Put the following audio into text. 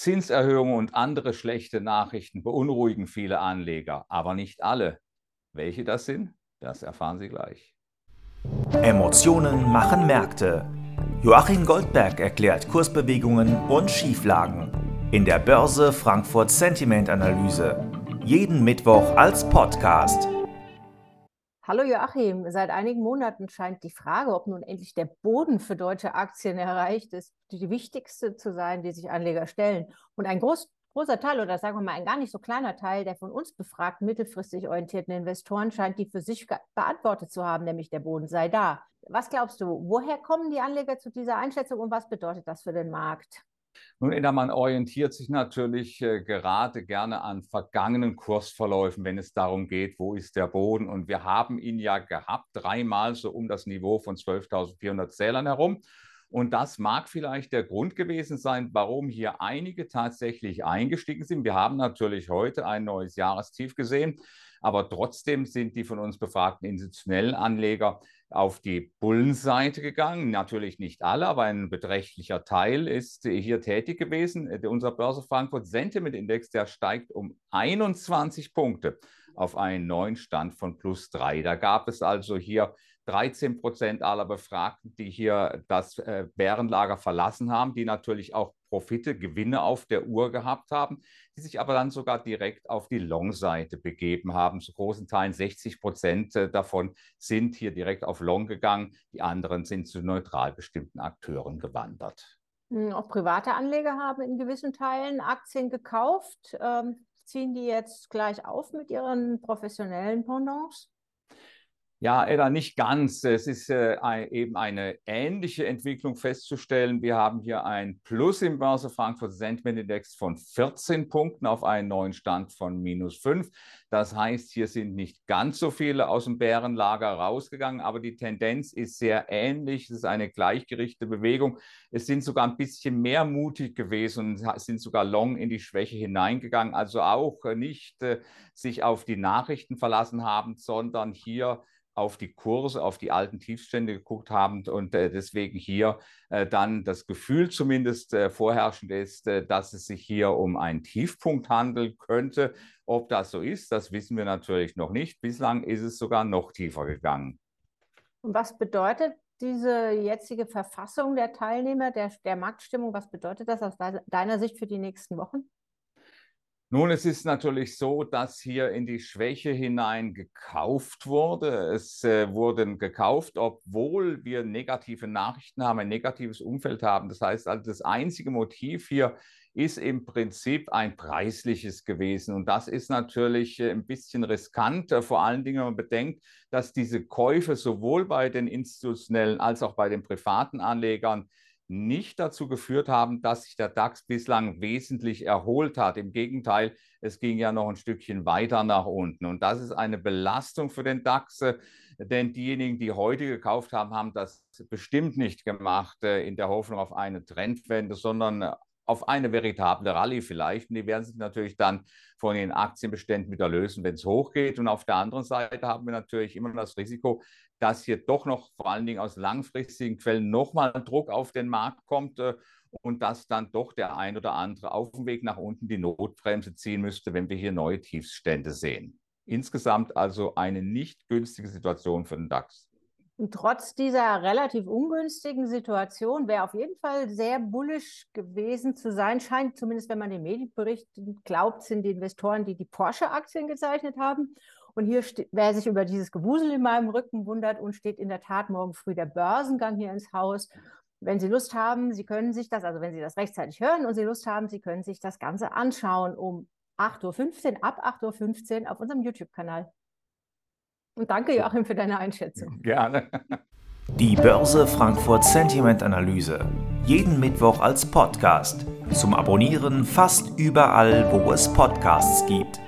Zinserhöhungen und andere schlechte Nachrichten beunruhigen viele Anleger, aber nicht alle. Welche das sind, das erfahren Sie gleich. Emotionen machen Märkte. Joachim Goldberg erklärt Kursbewegungen und Schieflagen in der Börse Frankfurt Sentiment Analyse. Jeden Mittwoch als Podcast. Hallo Joachim, seit einigen Monaten scheint die Frage, ob nun endlich der Boden für deutsche Aktien erreicht ist, die wichtigste zu sein, die sich Anleger stellen. Und ein groß, großer Teil oder sagen wir mal ein gar nicht so kleiner Teil der von uns befragten mittelfristig orientierten Investoren scheint die für sich beantwortet zu haben, nämlich der Boden sei da. Was glaubst du, woher kommen die Anleger zu dieser Einschätzung und was bedeutet das für den Markt? Nun, man orientiert sich natürlich äh, gerade gerne an vergangenen Kursverläufen, wenn es darum geht, wo ist der Boden. Und wir haben ihn ja gehabt, dreimal so um das Niveau von 12.400 Zählern herum. Und das mag vielleicht der Grund gewesen sein, warum hier einige tatsächlich eingestiegen sind. Wir haben natürlich heute ein neues Jahrestief gesehen, aber trotzdem sind die von uns befragten institutionellen Anleger auf die Bullenseite gegangen. Natürlich nicht alle, aber ein beträchtlicher Teil ist hier tätig gewesen. Unser Börse Frankfurt Sentiment Index, der steigt um 21 Punkte auf einen neuen Stand von plus drei. Da gab es also hier 13 Prozent aller Befragten, die hier das äh, Bärenlager verlassen haben, die natürlich auch Profite, Gewinne auf der Uhr gehabt haben, die sich aber dann sogar direkt auf die Long-Seite begeben haben. Zu großen Teilen 60 Prozent äh, davon sind hier direkt auf Long gegangen. Die anderen sind zu neutral bestimmten Akteuren gewandert. Hm, auch private Anleger haben in gewissen Teilen Aktien gekauft. Ähm, ziehen die jetzt gleich auf mit ihren professionellen Pendants? Ja, Edda, nicht ganz. Es ist äh, eben eine ähnliche Entwicklung festzustellen. Wir haben hier ein Plus im Börse Frankfurt Sentiment Index von 14 Punkten auf einen neuen Stand von minus 5. Das heißt, hier sind nicht ganz so viele aus dem Bärenlager rausgegangen, aber die Tendenz ist sehr ähnlich. Es ist eine gleichgerichtete Bewegung. Es sind sogar ein bisschen mehr mutig gewesen und sind sogar long in die Schwäche hineingegangen. Also auch nicht äh, sich auf die Nachrichten verlassen haben, sondern hier auf die Kurse, auf die alten Tiefstände geguckt haben und äh, deswegen hier äh, dann das Gefühl zumindest äh, vorherrschend ist, äh, dass es sich hier um einen Tiefpunkt handeln könnte. Ob das so ist, das wissen wir natürlich noch nicht. Bislang ist es sogar noch tiefer gegangen. Und was bedeutet diese jetzige Verfassung der Teilnehmer, der, der Marktstimmung, was bedeutet das aus deiner Sicht für die nächsten Wochen? Nun, es ist natürlich so, dass hier in die Schwäche hinein gekauft wurde. Es äh, wurden gekauft, obwohl wir negative Nachrichten haben, ein negatives Umfeld haben. Das heißt also, das einzige Motiv hier ist im Prinzip ein preisliches gewesen. Und das ist natürlich äh, ein bisschen riskant, vor allen Dingen, wenn man bedenkt, dass diese Käufe sowohl bei den institutionellen als auch bei den privaten Anlegern nicht dazu geführt haben, dass sich der DAX bislang wesentlich erholt hat. Im Gegenteil, es ging ja noch ein Stückchen weiter nach unten. Und das ist eine Belastung für den DAX, äh, denn diejenigen, die heute gekauft haben, haben das bestimmt nicht gemacht äh, in der Hoffnung auf eine Trendwende, sondern äh, auf eine veritable Rallye vielleicht. Und die werden sich natürlich dann von den Aktienbeständen wieder lösen, wenn es hochgeht. Und auf der anderen Seite haben wir natürlich immer das Risiko, dass hier doch noch vor allen Dingen aus langfristigen Quellen nochmal Druck auf den Markt kommt äh, und dass dann doch der ein oder andere auf dem Weg nach unten die Notbremse ziehen müsste, wenn wir hier neue Tiefstände sehen. Insgesamt also eine nicht günstige Situation für den DAX. Und trotz dieser relativ ungünstigen Situation wäre auf jeden Fall sehr bullisch gewesen zu sein, scheint zumindest, wenn man den Medienberichten glaubt, sind die Investoren, die die Porsche-Aktien gezeichnet haben. Und hier, wer sich über dieses Gewusel in meinem Rücken wundert, und steht in der Tat morgen früh der Börsengang hier ins Haus. Wenn Sie Lust haben, Sie können sich das, also wenn Sie das rechtzeitig hören und Sie Lust haben, Sie können sich das Ganze anschauen um 8.15 Uhr, ab 8.15 Uhr auf unserem YouTube-Kanal. Und danke, Joachim, für deine Einschätzung. Gerne. Die Börse Frankfurt Sentiment Analyse. Jeden Mittwoch als Podcast. Zum Abonnieren fast überall, wo es Podcasts gibt.